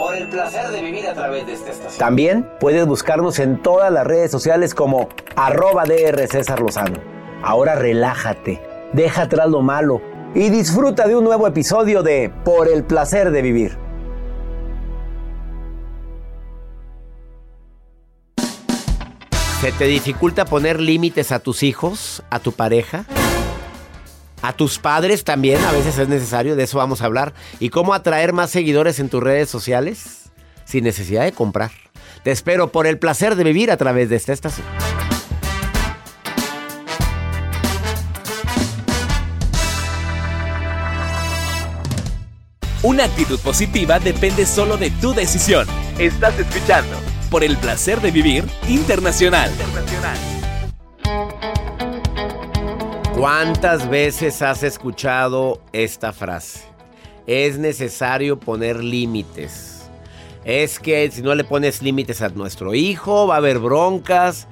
Por el placer de vivir a través de esta estación. También puedes buscarnos en todas las redes sociales como arroba DR César Lozano. Ahora relájate, deja atrás lo malo y disfruta de un nuevo episodio de Por el placer de vivir. ¿Se te dificulta poner límites a tus hijos, a tu pareja? A tus padres también, a veces es necesario, de eso vamos a hablar. ¿Y cómo atraer más seguidores en tus redes sociales? Sin necesidad de comprar. Te espero por el placer de vivir a través de esta estación. Una actitud positiva depende solo de tu decisión. Estás escuchando por el placer de vivir internacional. ¿Cuántas veces has escuchado esta frase? Es necesario poner límites. Es que si no le pones límites a nuestro hijo, va a haber broncas.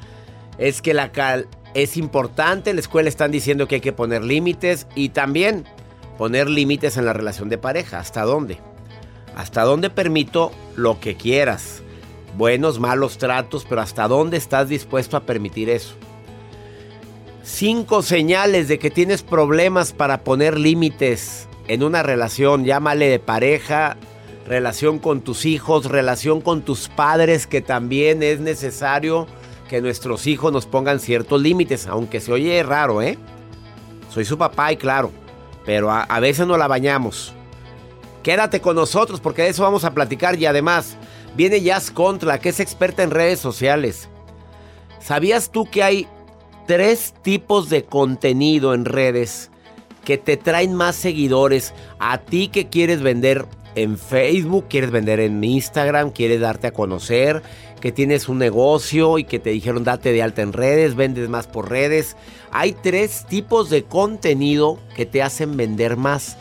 Es que la cal es importante, la escuela están diciendo que hay que poner límites y también poner límites en la relación de pareja. ¿Hasta dónde? ¿Hasta dónde permito lo que quieras? Buenos, malos tratos, pero ¿hasta dónde estás dispuesto a permitir eso? Cinco señales de que tienes problemas para poner límites en una relación, llámale de pareja, relación con tus hijos, relación con tus padres, que también es necesario que nuestros hijos nos pongan ciertos límites, aunque se oye raro, ¿eh? Soy su papá y claro, pero a, veces no la bañamos. Quédate con nosotros porque de eso vamos a platicar y además viene Jazz Contra, que es experta en redes sociales. ¿Sabías tú que hay tres tipos de contenido en redes que te traen más seguidores? A ti que quieres vender en Facebook, quieres vender en Instagram, quieres darte a conocer, que tienes un negocio y que te dijeron date de alta en redes, vendes más por redes. Hay tres tipos de contenido que te hacen vender más.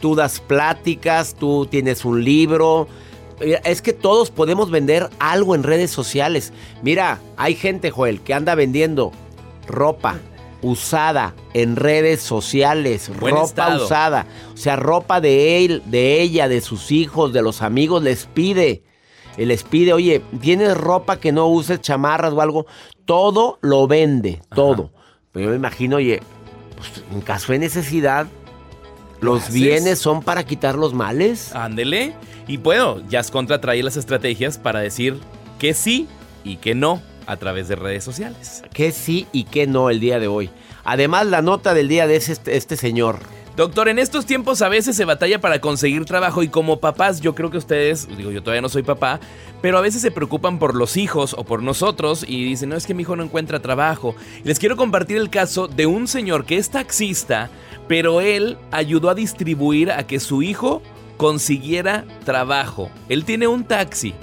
Tú das pláticas, tú tienes un libro. Es que todos podemos vender algo en redes sociales. Mira, hay gente, Joel, que anda vendiendo ropa usada en redes sociales, Buen ropa estado. usada, o sea, ropa de él, de ella, de sus hijos, de los amigos, les pide, les pide, oye, tienes ropa que no uses, chamarras o algo, todo lo vende, todo. Pero yo me imagino, oye, pues, en caso de necesidad, los haces? bienes son para quitar los males. Ándele. Y bueno, Jazz Contra trae las estrategias para decir que sí y que no a través de redes sociales. Que sí y que no el día de hoy. Además, la nota del día de este, este señor. Doctor, en estos tiempos a veces se batalla para conseguir trabajo y como papás, yo creo que ustedes, digo, yo todavía no soy papá, pero a veces se preocupan por los hijos o por nosotros y dicen, no es que mi hijo no encuentra trabajo. Les quiero compartir el caso de un señor que es taxista, pero él ayudó a distribuir a que su hijo consiguiera trabajo. Él tiene un taxi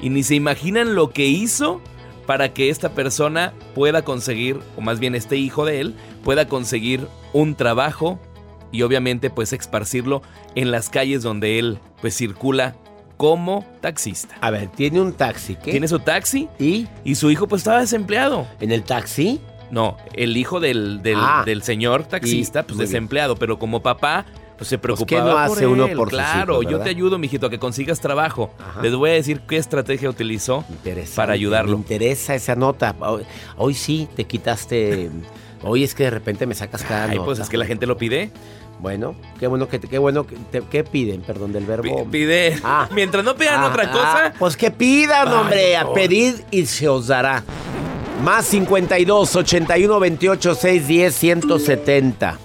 y ni se imaginan lo que hizo para que esta persona pueda conseguir, o más bien este hijo de él, pueda conseguir un trabajo y obviamente pues esparcirlo en las calles donde él pues circula como taxista. A ver, tiene un taxi, ¿qué? Tiene su taxi ¿Y? y su hijo pues estaba desempleado. ¿En el taxi? No, el hijo del, del, Ah. del señor taxista Y- pues bien. desempleado, pero como papá pues se ¿qué preocupaba no por hace uno por sus Claro, hijos, yo te ayudo, mijito, a que consigas trabajo. Ajá. Les voy a decir qué estrategia utilizó para Me ayudarlo. interesa esa nota. Hoy, hoy sí te quitaste. Hoy es que de repente me sacas cada Ay, nota. pues es que la gente lo pide. Bueno, qué bueno que qué bueno que te- ¿qué piden, perdón, del verbo. Pide. Ah. Mientras no pidan Ah, otra ah, cosa. pues que pidan, Ay, hombre, a pedir y se os dará. Más 52 81 28 610 170.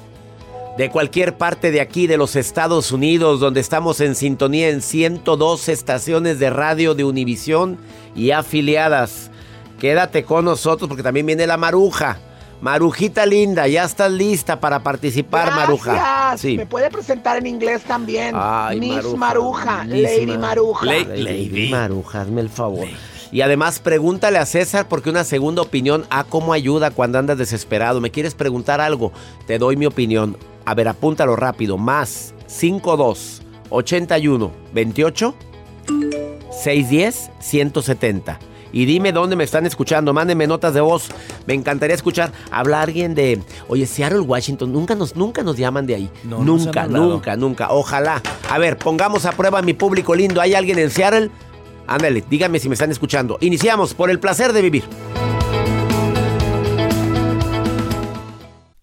De cualquier parte de aquí de los Estados Unidos, donde estamos en sintonía en 102 estaciones de radio de Univisión y afiliadas. Quédate con nosotros porque también viene la maruja. Marujita linda, ya estás lista para participar, Maruja. Gracias. Sí. Me puede presentar en inglés también. Ay, Miss Maruja, Maruja, Miss Lady Ma- Maruja. Lady- Lady Lady. Maruja, hazme el favor. Y además pregúntale a César porque una segunda opinión, a cómo ayuda cuando andas desesperado. ¿Me quieres preguntar algo? Te doy mi opinión. A ver, apúntalo rápido. Más 52 81 28 610 170. Y dime dónde me están escuchando. Mándenme notas de voz. Me encantaría escuchar. Habla alguien de. Oye, Seattle, Washington. Nunca nos, nunca nos llaman de ahí. No, nunca, nunca, nunca. Ojalá. A ver, pongamos a prueba a mi público lindo. ¿Hay alguien en Seattle? Ándale, dígame si me están escuchando. Iniciamos por el placer de vivir.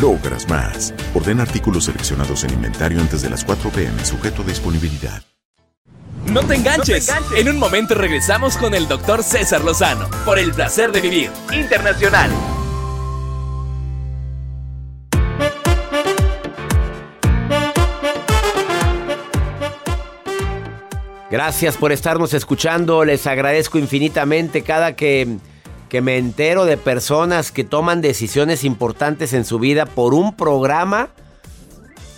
logras más. Ordena artículos seleccionados en inventario antes de las 4 p.m. sujeto a disponibilidad. No te enganches. En un momento regresamos con el doctor César Lozano por el placer de vivir internacional. Gracias por estarnos escuchando. Les agradezco infinitamente cada que, que me entero de personas que toman decisiones importantes en su vida por un programa.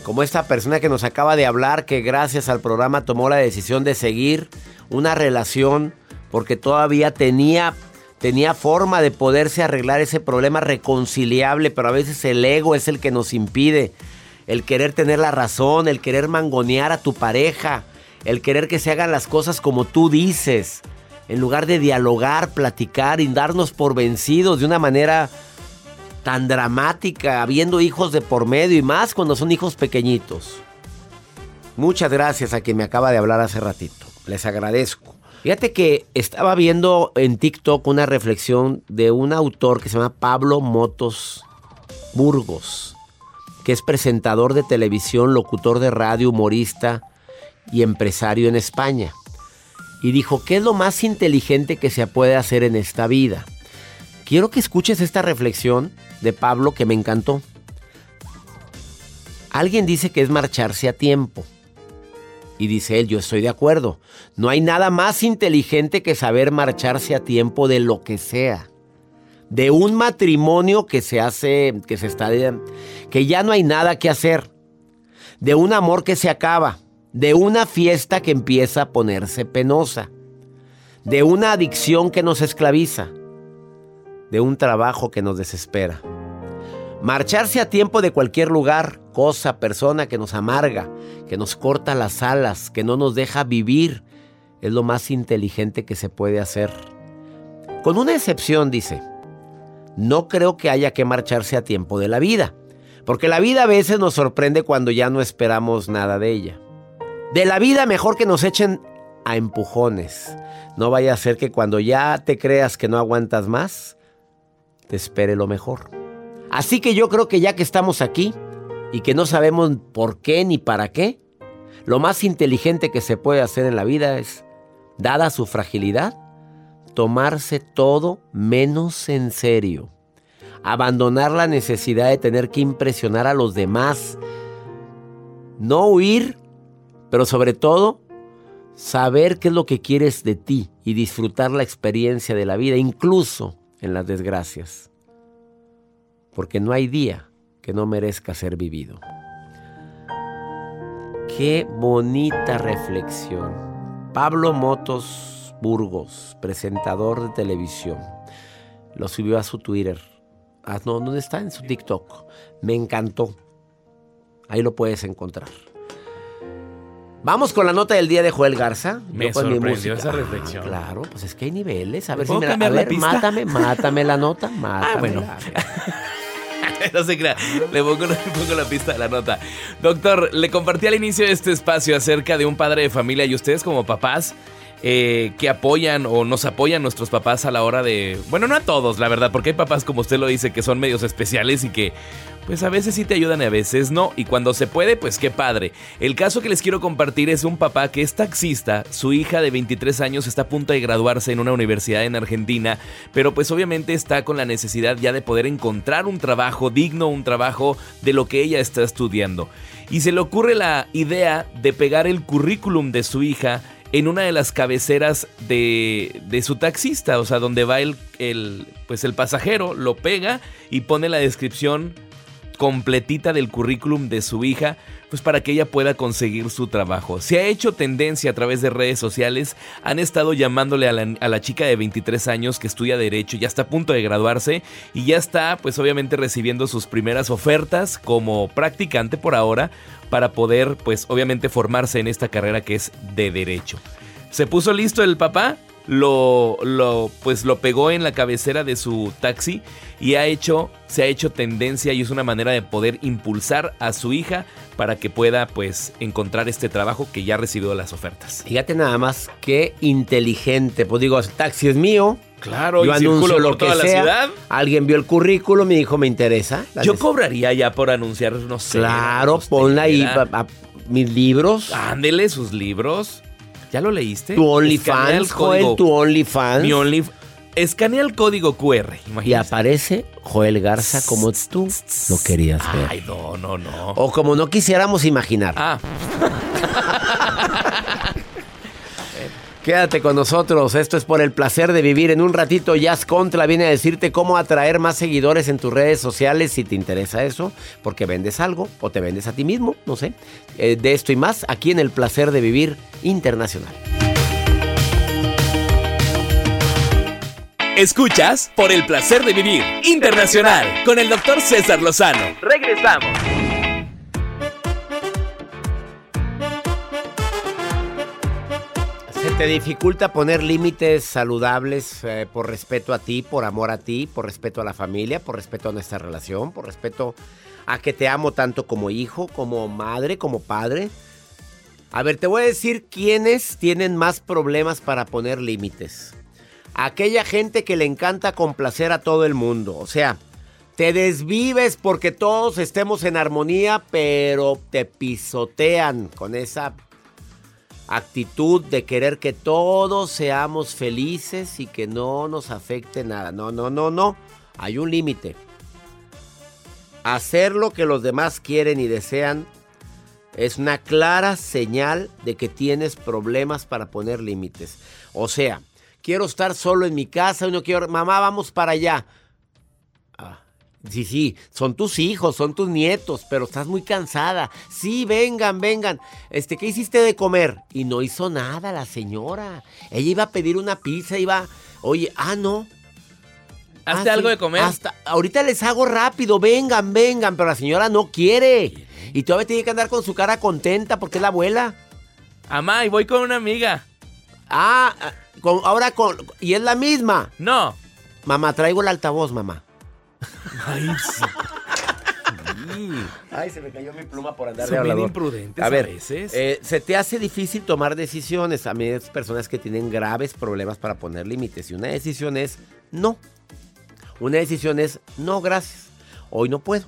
Como esta persona que nos acaba de hablar, que gracias al programa tomó la decisión de seguir una relación porque todavía tenía, tenía forma de poderse arreglar ese problema reconciliable, pero a veces el ego es el que nos impide. El querer tener la razón, el querer mangonear a tu pareja, el querer que se hagan las cosas como tú dices, en lugar de dialogar, platicar y darnos por vencidos de una manera tan dramática, habiendo hijos de por medio y más cuando son hijos pequeñitos. Muchas gracias a quien me acaba de hablar hace ratito. Les agradezco. Fíjate que estaba viendo en TikTok una reflexión de un autor que se llama Pablo Motos Burgos, que es presentador de televisión, locutor de radio, humorista y empresario en España. Y dijo, ¿qué es lo más inteligente que se puede hacer en esta vida? Quiero que escuches esta reflexión de Pablo que me encantó. Alguien dice que es marcharse a tiempo. Y dice él, yo estoy de acuerdo. No hay nada más inteligente que saber marcharse a tiempo de lo que sea. De un matrimonio que se hace, que se está, que ya no hay nada que hacer. De un amor que se acaba. De una fiesta que empieza a ponerse penosa. De una adicción que nos esclaviza. De un trabajo que nos desespera. Marcharse a tiempo de cualquier lugar, cosa, persona que nos amarga, que nos corta las alas, que no nos deja vivir, es lo más inteligente que se puede hacer. Con una excepción, dice, no creo que haya que marcharse a tiempo de la vida, porque la vida a veces nos sorprende cuando ya no esperamos nada de ella. De la vida mejor que nos echen a empujones. No vaya a ser que cuando ya te creas que no aguantas más, te espere lo mejor. Así que yo creo que ya que estamos aquí y que no sabemos por qué ni para qué, lo más inteligente que se puede hacer en la vida es, dada su fragilidad, tomarse todo menos en serio. Abandonar la necesidad de tener que impresionar a los demás. No huir, pero sobre todo saber qué es lo que quieres de ti y disfrutar la experiencia de la vida, incluso en las desgracias porque no hay día que no merezca ser vivido. Qué bonita reflexión. Pablo Motos Burgos, presentador de televisión, lo subió a su Twitter. Ah, no, ¿dónde está? En su TikTok. Me encantó. Ahí lo puedes encontrar. Vamos con la nota del día de Joel Garza. Me sorprendió esa reflexión. Ah, claro, pues es que hay niveles. A ver si me la, a ver, mátame, mátame la nota, mátame. Ah, bueno. no se crea. Le pongo, la pista de la nota. Doctor, le compartí al inicio de este espacio acerca de un padre de familia y ustedes como papás. Eh, que apoyan o nos apoyan nuestros papás a la hora de... Bueno, no a todos, la verdad, porque hay papás, como usted lo dice, que son medios especiales y que pues a veces sí te ayudan y a veces no. Y cuando se puede, pues qué padre. El caso que les quiero compartir es un papá que es taxista. Su hija de 23 años está a punto de graduarse en una universidad en Argentina. Pero pues obviamente está con la necesidad ya de poder encontrar un trabajo digno, un trabajo de lo que ella está estudiando. Y se le ocurre la idea de pegar el currículum de su hija en una de las cabeceras de, de, su taxista, o sea, donde va el, el, pues el pasajero, lo pega y pone la descripción completita del currículum de su hija, pues para que ella pueda conseguir su trabajo. Se ha hecho tendencia a través de redes sociales, han estado llamándole a la, chica de 23 años que estudia derecho, ya está a punto de graduarse y ya está pues obviamente recibiendo sus primeras ofertas como practicante por ahora para poder pues obviamente formarse en esta carrera que es de derecho. ¿Se puso listo el papá? Lo, lo, pues lo pegó en la cabecera de su taxi y ha hecho, se ha hecho tendencia y es una manera de poder impulsar a su hija para que pueda pues encontrar este trabajo que ya ha recibido las ofertas. Fíjate nada más qué inteligente, pues digo, el taxi es mío. Claro, yo anuncio lo que sea. ciudad. Alguien vio el currículum y dijo, me interesa. Yo cobraría ya por anunciar, no sé. Claro, ponla ahí mis libros. Ándele sus libros. ¿Ya lo leíste? Tu OnlyFans, Joel, tu OnlyFans. Mi Only, Escanea el código QR. Y aparece Joel Garza como tú lo querías ver. Ay, no, no, no. O como no quisiéramos imaginar. Ah. Quédate con nosotros, esto es por el placer de vivir. En un ratito Jazz Contra viene a decirte cómo atraer más seguidores en tus redes sociales si te interesa eso, porque vendes algo o te vendes a ti mismo, no sé. Eh, de esto y más aquí en el placer de vivir internacional. Escuchas por el placer de vivir internacional con el doctor César Lozano. Regresamos. Te dificulta poner límites saludables eh, por respeto a ti, por amor a ti, por respeto a la familia, por respeto a nuestra relación, por respeto a que te amo tanto como hijo, como madre, como padre? A ver, te voy a decir quiénes tienen más problemas para poner límites. Aquella gente que le encanta complacer a todo el mundo. O sea, te desvives porque todos estemos en armonía, pero te pisotean con esa actitud de querer que todos seamos felices y que no nos afecte nada. No, no, no, no. Hay un límite. Hacer lo que los demás quieren y desean es una clara señal de que tienes problemas para poner límites. O sea, quiero estar solo en mi casa no quiero, mamá, vamos para allá. Sí, sí, son tus hijos, son tus nietos, pero estás muy cansada. Sí, vengan, vengan. Este, ¿qué hiciste de comer? Y no hizo nada la señora. Ella iba a pedir una pizza, iba, oye, ah, no. Hazte Ah, algo sí, de comer. Hasta, ahorita les hago rápido, vengan, vengan, pero la señora no quiere. Y todavía tiene que andar con su cara contenta porque es la abuela. Amá, y voy con una amiga. Ah, ah, con- ahora con... Y es la misma. No. Mamá, traigo el altavoz, mamá. Ay, sí. Ay, se me cayó mi pluma por andar Son bien imprudentes A ver, a veces. eh, se te hace difícil tomar decisiones. A mí hay personas que tienen graves problemas para poner límites. Y una decisión es no. Una decisión es no, gracias. Hoy no puedo.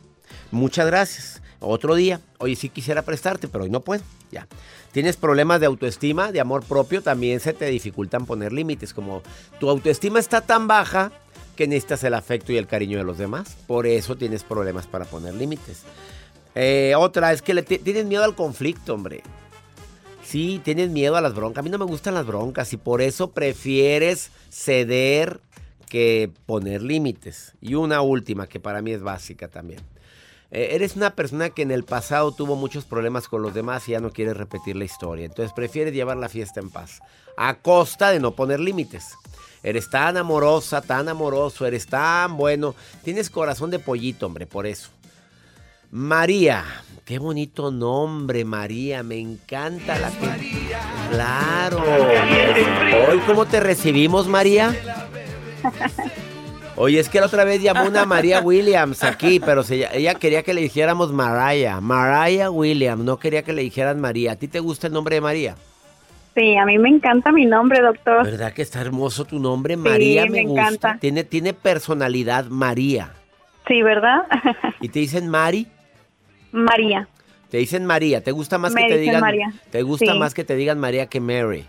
Muchas gracias. Otro día. Oye, sí quisiera prestarte, pero hoy no puedo. Ya. Tienes problemas de autoestima, de amor propio, también se te dificultan poner límites. Como tu autoestima está tan baja que necesitas el afecto y el cariño de los demás. Por eso tienes problemas para poner límites. Eh, otra es que le ti- tienes miedo al conflicto, hombre. Sí, tienes miedo a las broncas. A mí no me gustan las broncas y por eso prefieres ceder que poner límites. Y una última que para mí es básica también. Eh, eres una persona que en el pasado tuvo muchos problemas con los demás y ya no quieres repetir la historia. Entonces prefieres llevar la fiesta en paz. A costa de no poner límites. Eres tan amorosa, tan amoroso, eres tan bueno. Tienes corazón de pollito, hombre, por eso. María. Qué bonito nombre, María. Me encanta la que. Claro. Hoy, ¿cómo te recibimos, María? Oye, es que la otra vez llamó una María Williams aquí, pero se- ella quería que le dijéramos Mariah. Mariah Williams, no quería que le dijeran María. ¿A ti te gusta el nombre de María? Sí, a mí me encanta mi nombre, doctor. ¿Verdad que está hermoso tu nombre? María me, me gusta. encanta. Tiene, tiene personalidad María. Sí, ¿verdad? ¿Y te dicen Mari? María. Te dicen María. ¿Te gusta más Me que te digan María. Te gusta Sí. más que te digan María que Mary?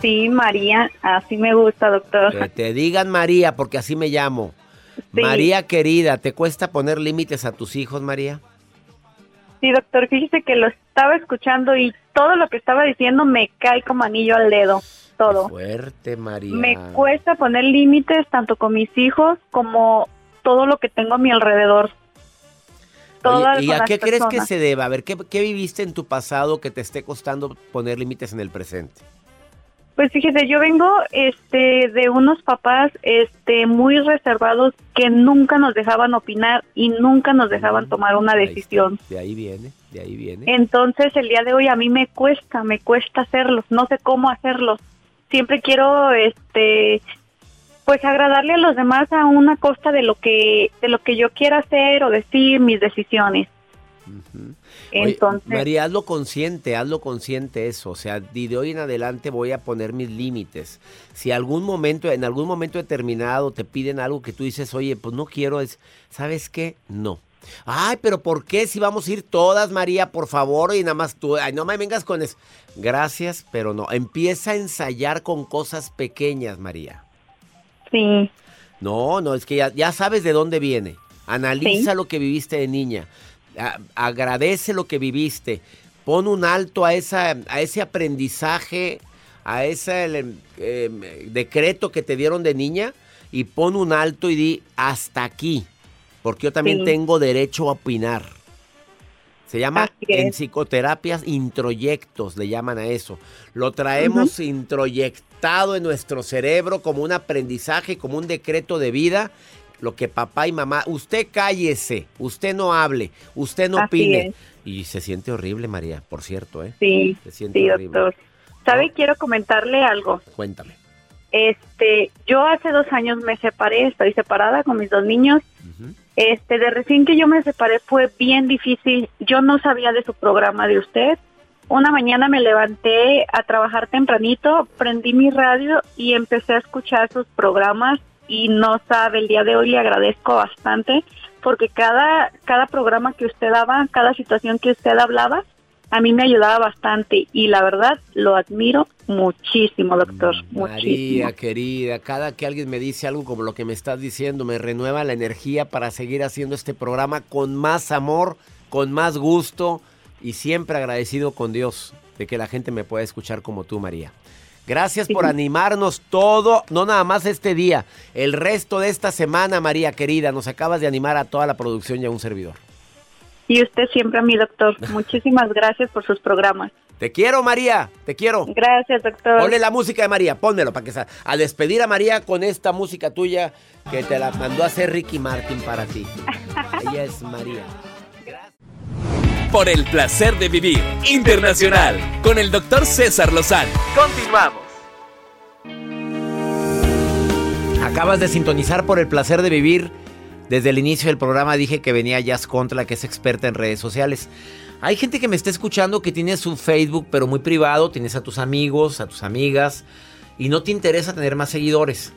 Sí, María. Así me gusta, doctor. Que te digan María porque así me llamo. Sí. María querida, ¿te cuesta poner límites a tus hijos, María? Sí, doctor, fíjese que lo estaba escuchando y todo lo que estaba diciendo me cae como anillo al dedo. Todo. Fuerte, María. Me cuesta poner límites tanto con mis hijos como todo lo que tengo a mi alrededor. Todas Oye, ¿Y a qué crees que se deba? A ver, ¿qué, qué viviste en tu pasado que te esté costando poner límites en el presente? Pues fíjese, yo vengo este de unos papás este muy reservados que nunca nos dejaban opinar y nunca nos dejaban tomar una Ahí decisión. De ahí viene, de ahí viene. Entonces el día de hoy a mí me cuesta, me cuesta hacerlos, no sé cómo hacerlos. Siempre quiero este pues agradarle a los demás a una costa de lo que de lo que yo quiera hacer o decir mis decisiones. Entonces, María, hazlo consciente, hazlo consciente eso. O sea, de hoy en adelante voy a poner mis límites. Si algún momento, en algún momento determinado te piden algo que tú dices, oye, pues no quiero, es, ¿sabes qué? No. Ay, pero ¿por qué? Si vamos a ir todas, María, por favor, y nada más tú, ay, no me vengas con eso. Gracias, pero no. Empieza a ensayar con cosas pequeñas, María. sí, No, no, es que ya, ya sabes de dónde viene. Analiza Sí. lo que viviste de niña. Agradece lo que viviste. Pon un alto a, esa, a ese aprendizaje, a ese em, em, decreto que te dieron de niña y pon un alto y di hasta aquí. Porque yo también Sí. tengo derecho a opinar. Se llama en psicoterapias introyectos, le llaman a eso. Lo traemos introyectado en nuestro cerebro como un aprendizaje, como un decreto de vida. Lo que papá y mamá, usted cállese, usted no hable, usted no Así opine. es. Y se siente horrible, María, por cierto, ¿eh? sí, Se siente sí, horrible. doctor. ¿Sabe? Quiero comentarle algo. Cuéntame. Este, yo hace dos años me separé, estoy separada con mis dos niños. Este, de recién que yo me separé fue bien difícil. Yo no sabía de su programa de usted. Una mañana me levanté a trabajar tempranito, prendí mi radio y empecé a escuchar sus programas y no sabe, el día de hoy le agradezco bastante porque cada cada programa que usted daba, cada situación que usted hablaba, a mí me ayudaba bastante y la verdad lo admiro muchísimo, doctor. María, muchísimo. querida, cada que alguien me dice algo como lo que me estás diciendo, me renueva la energía para seguir haciendo este programa con más amor, con más gusto y siempre agradecido con Dios de que la gente me pueda escuchar como tú, María. Gracias por animarnos todo, no nada más este día, el resto de esta semana, María querida. Nos acabas de animar a toda la producción y a un servidor. Y usted siempre a mi doctor. Muchísimas gracias por sus programas. Te quiero, María, te quiero. Gracias, doctor. Ponle la música de María, pónmelo para que sa- a despedir a María con esta música tuya que te la mandó a hacer Ricky Martin para ti. Ella es María. Por el placer de vivir internacional con el doctor César Lozano. Continuamos. Acabas de sintonizar por el placer de vivir. Desde el inicio del programa dije que venía Jazz Contra, que es experta en redes sociales. Hay gente que me está escuchando que tiene su Facebook, pero muy privado. Tienes a tus amigos, a tus amigas, y no te interesa tener más seguidores.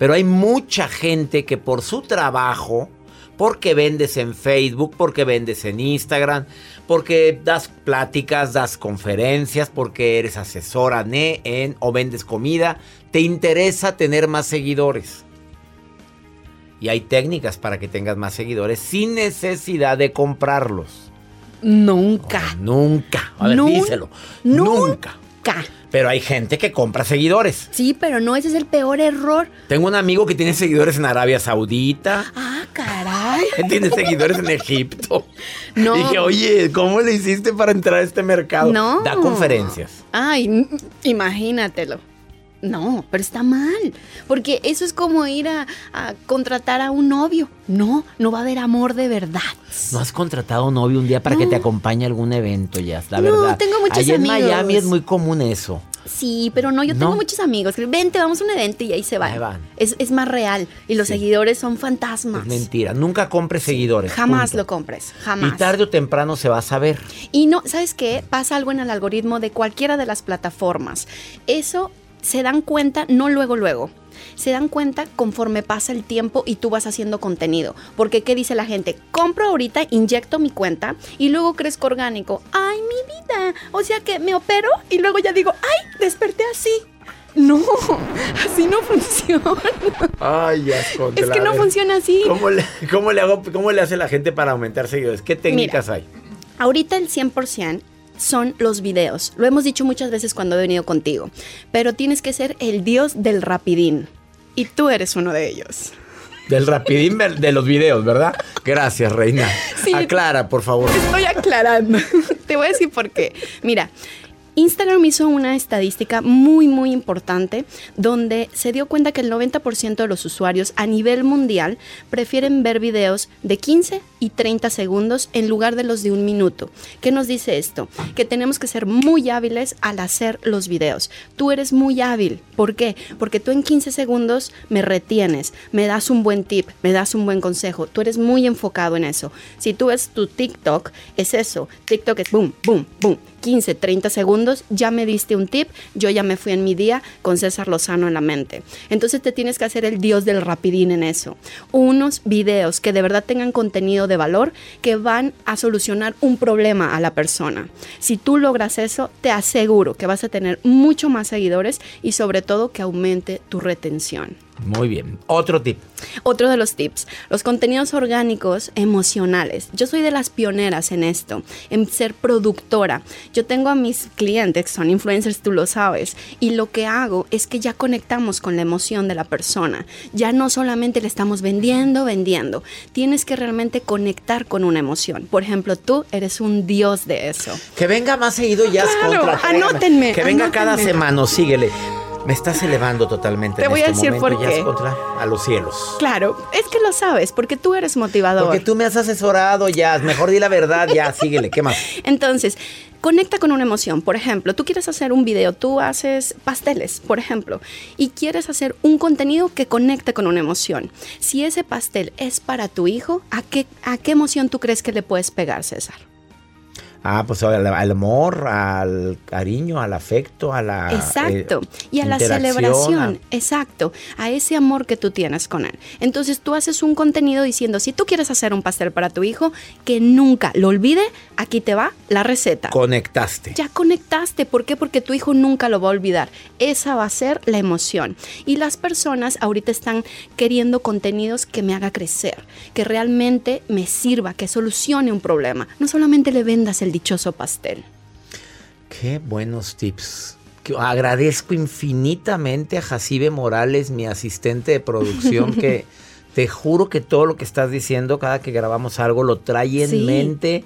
Pero hay mucha gente que por su trabajo, porque vendes en Facebook, porque vendes en Instagram, porque das pláticas, das conferencias, porque eres asesora en o vendes comida, te interesa tener más seguidores. Y hay técnicas para que tengas más seguidores sin necesidad de comprarlos. Nunca. Nunca. A ver, Nun- díselo. Nunca. Nunca. Pero hay gente que compra seguidores. Sí, pero no, ese es el peor error. Tengo un amigo que tiene seguidores en Arabia Saudita. Ah, caray. Tiene seguidores en Egipto. No. Dije, oye, ¿cómo le hiciste para entrar a este mercado? No. Da conferencias. Ay, imagínatelo. No, pero está mal. Porque eso es como ir a, a contratar a un novio. No, no va a haber amor de verdad. ¿No has contratado novio un día para que No. te acompañe a algún evento, ya? La No, verdad. tengo muchos Allá amigos. en Miami es muy común eso. Sí, pero no, yo tengo No. muchos amigos. que, Vente, vamos a un evento y ahí se van. Ahí van. Es, es más real. Y los Sí. seguidores son fantasmas. Es mentira. Nunca compres seguidores. Jamás punto. lo compres. Jamás. Y tarde o temprano se va a saber. Y no, ¿sabes qué? Pasa algo en el algoritmo de cualquiera de las plataformas. Eso se dan cuenta no luego, luego. Se dan cuenta conforme pasa el tiempo y tú vas haciendo contenido. Porque, ¿qué dice la gente? Compro ahorita, inyecto mi cuenta y luego crezco orgánico. ¡Ay, mi vida! O sea que me opero y luego ya digo, ¡ay! Desperté así. No, así no funciona. Ay, ya Es que no funciona así. ¿Cómo le, cómo le hago, ¿Cómo le hace la gente para aumentar seguidores? ¿Qué técnicas hay? Ahorita el 100% son los videos. Lo hemos dicho muchas veces cuando he venido contigo. Pero tienes que ser el dios del rapidín. Y tú eres uno de ellos. Del rapidín de los videos, ¿verdad? Gracias, reina. Sí. Aclara, por favor. Estoy aclarando. Te voy a decir por qué. Mira. Instagram hizo una estadística muy muy importante donde se dio cuenta que el 90% de los usuarios a nivel mundial prefieren ver videos de 15 y 30 segundos en lugar de los de un minuto. ¿Qué nos dice esto? Que tenemos que ser muy hábiles al hacer los videos. Tú eres muy hábil. ¿Por qué? Porque tú en 15 segundos me retienes, me das un buen tip, me das un buen consejo. Tú eres muy enfocado en eso. Si tú ves tu TikTok, es eso. TikTok es boom, boom, boom. 15, 30 segundos, ya me diste un tip, yo ya me fui en mi día con César Lozano en la mente. Entonces te tienes que hacer el dios del rapidín en eso. Unos videos que de verdad tengan contenido de valor que van a solucionar un problema a la persona. Si tú logras eso, te aseguro que vas a tener mucho más seguidores y sobre todo que aumente tu retención. Muy bien. Otro tip. Otro de los tips, los contenidos orgánicos emocionales. Yo soy de las pioneras en esto, en ser productora. Yo tengo a mis clientes, que son influencers, tú lo sabes, y lo que hago es que ya conectamos con la emoción de la persona. Ya no solamente le estamos vendiendo, vendiendo. Tienes que realmente conectar con una emoción. Por ejemplo, tú eres un dios de eso. Que venga más seguido ya Claro, anótenme, Que venga cada semana, síguele. Me estás elevando totalmente. Te en voy a este decir por qué. Contra, a los cielos. Claro, es que lo sabes, porque tú eres motivador. Porque tú me has asesorado, ya. Mejor di la verdad, ya, síguele. ¿Qué más? Entonces, conecta con una emoción. Por ejemplo, tú quieres hacer un video, tú haces pasteles, por ejemplo, y quieres hacer un contenido que conecte con una emoción. Si ese pastel es para tu hijo, ¿a qué, a qué emoción tú crees que le puedes pegar, César? Ah, pues al, al amor, al cariño, al afecto, a la... Exacto. eh, y a la celebración. Exacto. A ese amor que tú tienes con él. Entonces tú haces un contenido diciendo, si tú quieres hacer un pastel para tu hijo, que nunca lo olvide, aquí te va la receta. Conectaste. Ya conectaste. ¿Por qué? Porque tu hijo nunca lo va a olvidar. Esa va a ser la emoción. Y las personas ahorita están queriendo contenidos que me haga crecer, que realmente me sirva, que solucione un problema. No solamente le vendas el dichoso pastel. Qué buenos tips. Agradezco infinitamente a Jacibe Morales, mi asistente de producción, que te juro que todo lo que estás diciendo cada que grabamos algo lo trae en Sí. mente.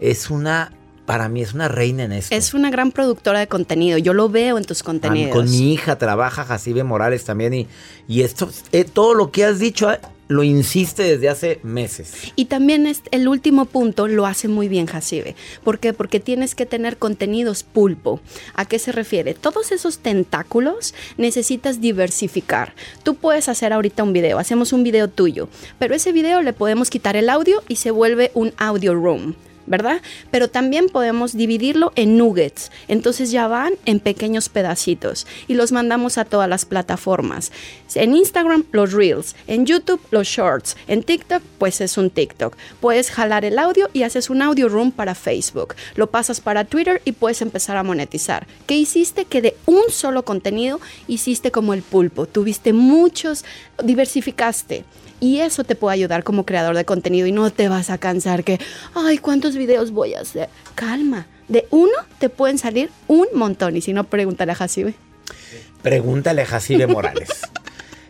Es una, para mí es una reina en esto. Es una gran productora de contenido. Yo lo veo en tus Ah, contenidos. Con mi hija trabaja Jacibe Morales también y, y esto, eh, todo lo que has dicho eh, lo insiste desde hace meses. Y también es- el último punto lo hace muy bien Jacibe. ¿Por qué? Porque tienes que tener contenidos pulpo. ¿A qué se refiere? Todos esos tentáculos necesitas diversificar. Tú puedes hacer ahorita un video, hacemos un video tuyo, pero ese video le podemos quitar el audio y se vuelve un audio room. ¿Verdad? Pero también podemos dividirlo en nuggets. Entonces ya van en pequeños pedacitos y los mandamos a todas las plataformas. En Instagram, los reels. En YouTube, los shorts. En TikTok, pues es un TikTok. Puedes jalar el audio y haces un audio room para Facebook. Lo pasas para Twitter y puedes empezar a monetizar. ¿Qué hiciste? Que de un solo contenido hiciste como el pulpo. Tuviste muchos, diversificaste. Y eso te puede ayudar como creador de contenido y no te vas a cansar que, ay, ¿cuántos videos voy a hacer? Calma, de uno te pueden salir un montón y si no, pregúntale a Jacibe. Pregúntale a Jacibe Morales.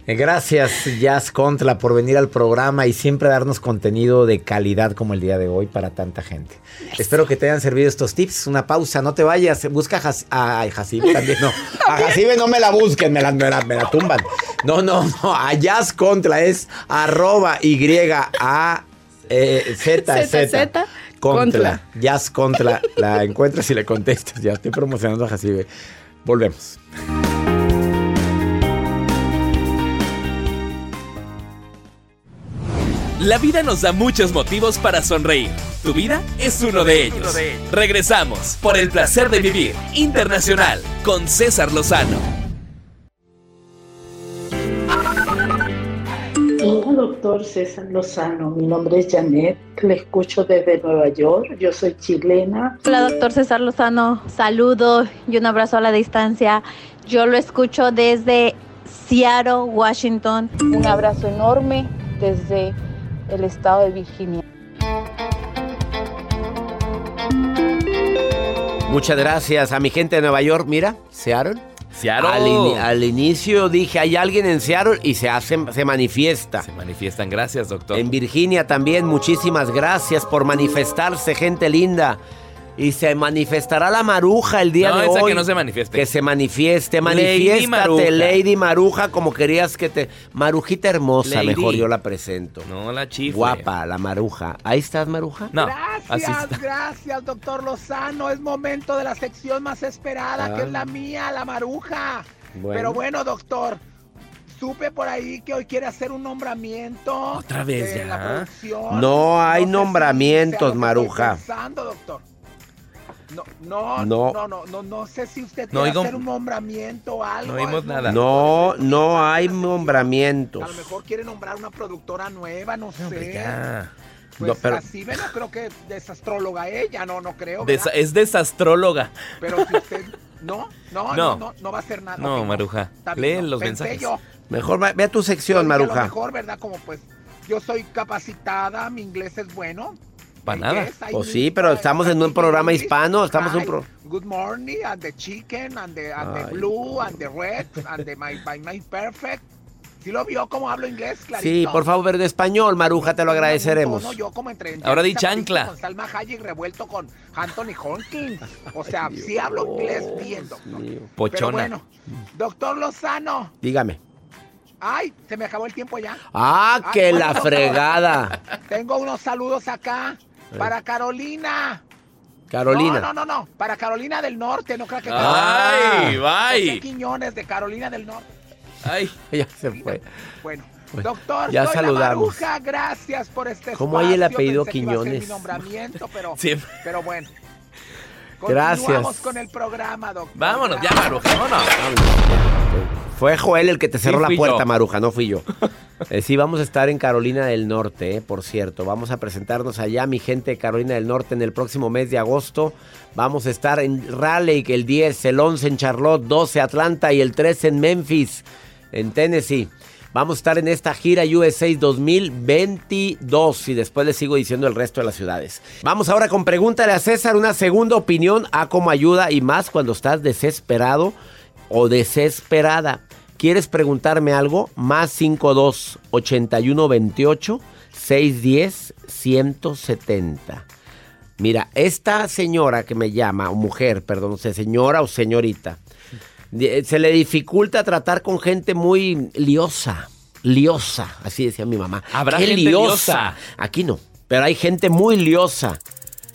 Eh, Gracias, Jazz Contra, por venir al programa y siempre darnos contenido de calidad como el día de hoy para tanta gente. Espero que te hayan servido estos tips. Una pausa, no te vayas. Busca a Jacibe también. No, a Jacibe no me la busquen, me la, me la- me la tumban. No, no, no. A Jazz Contra es arroba Y A eh, Z Z. Contra. Jazz Contra. La encuentras y le contestas. Ya estoy promocionando a Jacibe. Volvemos. La vida nos da muchos motivos para sonreír. Tu vida es uno de ellos. Regresamos por el placer de vivir internacional con César Lozano. Hola, doctor César Lozano. Mi nombre es Janet. Le escucho desde Nueva York. Yo soy chilena. Hola, doctor César Lozano. Saludo y un abrazo a la distancia. Yo lo escucho desde Seattle, Washington. Un abrazo enorme desde el estado de Virginia. Muchas gracias a mi gente de Nueva York. Mira, Seattle. Seattle. Al, al inicio dije, hay alguien en Seattle y se hace, se manifiesta. Se manifiestan. Gracias, doctor. En Virginia también, muchísimas gracias por manifestarse, gente linda. Y se manifestará la maruja el día No, de esa hoy. que no se manifieste. Que se manifieste, Lady manifiéstate, Maruja. Lady Maruja, como querías que te. Marujita hermosa, Lady. mejor yo la presento. No la chifle. Guapa, la Maruja. ¿Ahí estás, Maruja? No, así Gracias, está. gracias, doctor Lozano. Es momento de la sección más esperada, Ah. que es la mía, la maruja. Bueno. Pero bueno, doctor, supe por ahí que hoy quiere hacer un nombramiento. ¿Otra vez de ya? la producción. No hay sé si nombramientos, que Maruja. estoy pensando, doctor. No, no, No. no, no, no, no, sé si usted No quiere hacer un nombramiento o algo. no oímos nada. No, no hay sección. A nombramientos. lo mejor quiere nombrar una productora nueva, no sé. Pues No, pero- así, no creo que desastróloga ella, no, no creo. Desa- es desastróloga. Pero si usted. No, no, No. no, no, no va a hacer nada. No, Ok, Maruja. Lee no. los mensajes. Yo, Mejor va- ve a tu sección, dije, a lo Maruja. mejor, ¿verdad? Como pues yo soy capacitada, mi inglés es bueno. Pa' I nada. Pues sí, pero estamos en un programa hispano, estamos en un pro- Good morning, and the chicken, and the, and Ay. the blue, and the red, and the my, my, my perfect. ¿Sí lo vio cómo hablo inglés, clarito? Sí, por favor, ver de español, Maruja, te lo agradeceremos. tono yo como entre Ahora di chancla. Con Salma Hayek revuelto con Anthony Hopkins. O sea, sí hablo inglés bien, doctor. mío. Pero Pochona. bueno, doctor Lozano. Dígame. Ay, se me acabó el tiempo ya. Ah, Ay, que bueno, la doctor. fregada. Tengo unos saludos acá para Carolina. Carolina. No, no, no, no. Para Carolina del Norte, no creo que. Ay, José bye. Quiñones de Carolina del Norte. Ay, Ya se fue. Bueno, doctor, ya soy la saludamos. Maruja, gracias por este ¿Cómo hay el apellido Pensé Quiñones? mi nombramiento, pero, siempre. pero bueno. Gracias. Continuamos con el programa, doctor. Vámonos, ya, Maruja, vámonos. Fue Joel el que te cerró Sí, la puerta, yo. Maruja, no fui yo. Eh, sí, vamos a estar en Carolina del Norte, eh, por cierto. Vamos a presentarnos allá, mi gente de Carolina del Norte, en el próximo mes de agosto. Vamos a estar en Raleigh el 10, el 11 en Charlotte, 12 Atlanta y el 13 en Memphis, en Tennessee. Vamos a estar en esta gira USA 2022 y después les sigo diciendo el resto de las ciudades. Vamos ahora con Pregúntale a César, una segunda opinión a cómo ayuda y más cuando estás desesperado o desesperada. ¿Quieres preguntarme algo? Más 52 81 28 610 170. Mira, esta señora que me llama, o mujer, perdón, no sé, señora o señorita, se le dificulta tratar con gente muy liosa, liosa, así decía mi mamá. ¿Habrá ¡Qué gente liosa? Aquí no, pero hay gente muy liosa.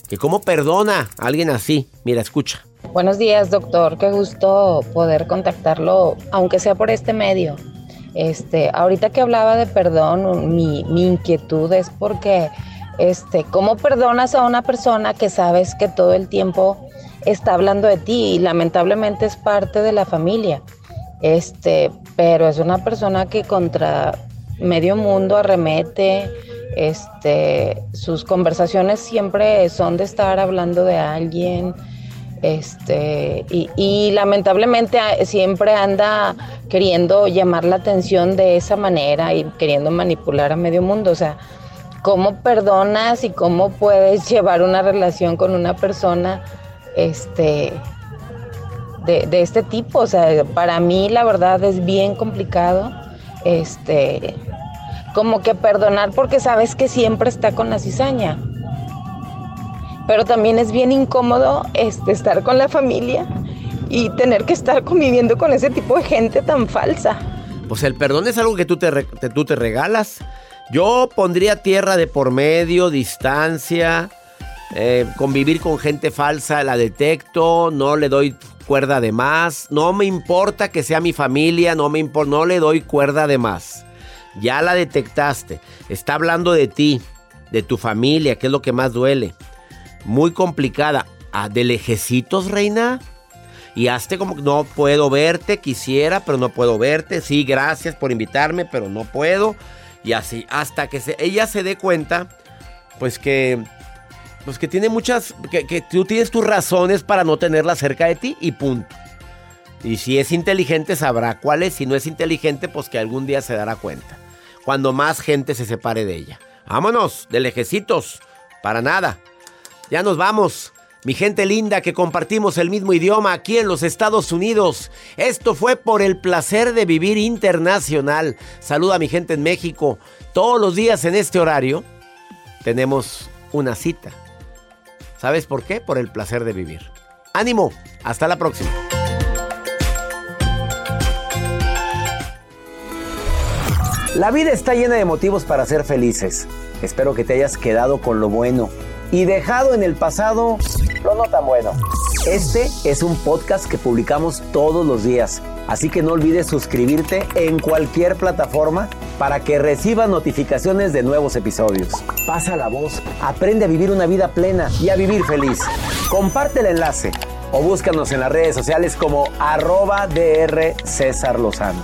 Que cómo perdona a alguien así. Mira, escucha. Buenos días, doctor. Qué gusto poder contactarlo, aunque sea por este medio. Este, ahorita que hablaba de perdón, mi, mi inquietud es porque, este, ¿cómo perdonas a una persona que sabes que todo el tiempo está hablando de ti y lamentablemente es parte de la familia? Este, pero es una persona que contra medio mundo arremete, este, sus conversaciones siempre son de estar hablando de alguien, este, y, y lamentablemente a- siempre anda queriendo llamar la atención de esa manera y queriendo manipular a medio mundo. O sea, ¿cómo perdonas y cómo puedes llevar una relación con una persona este, de, de este tipo? O sea, para mí la verdad es bien complicado. Este, como que perdonar porque sabes que siempre está con la cizaña pero también es bien incómodo este, estar con la familia y tener que estar conviviendo con ese tipo de gente tan falsa. Pues el perdón es algo que tú te, regalas. Yo pondría tierra de por medio, distancia, eh, convivir con gente falsa, la detecto, no le doy cuerda de más, no me importa que sea mi familia, no me no le doy cuerda de más. Ya la detectaste, está hablando de ti, de tu familia, que es lo que más duele. Muy complicada. Ah, ¿De lejecitos, reina? Y hazte como que no puedo verte, quisiera, pero no puedo verte. Sí, gracias por invitarme, pero no puedo. Y así, hasta que se- ella se dé cuenta, pues que, pues que tiene muchas, que, que tú tienes tus razones para no tenerla cerca de ti y punto. Y si es inteligente, sabrá cuáles. Si no es inteligente, pues que algún día se dará cuenta. Cuando más gente se separe de ella. Vámonos, de lejecitos. Para nada. Ya nos vamos. Mi gente linda que compartimos el mismo idioma aquí en los Estados Unidos. Esto fue por el placer de vivir internacional. Saluda a mi gente en México. Todos los días en este horario tenemos una cita. ¿Sabes por qué? Por el placer de vivir. Ánimo. Hasta la próxima. La vida está llena de motivos para ser felices. Espero que te hayas quedado con lo bueno y dejado en el pasado lo no tan bueno. Este es un podcast que publicamos todos los días, así que no olvides suscribirte en cualquier plataforma para que recibas notificaciones de nuevos episodios. Pasa la voz, aprende a vivir una vida plena y a vivir feliz. Comparte el enlace o búscanos en las redes sociales como arroba DR César Lozano.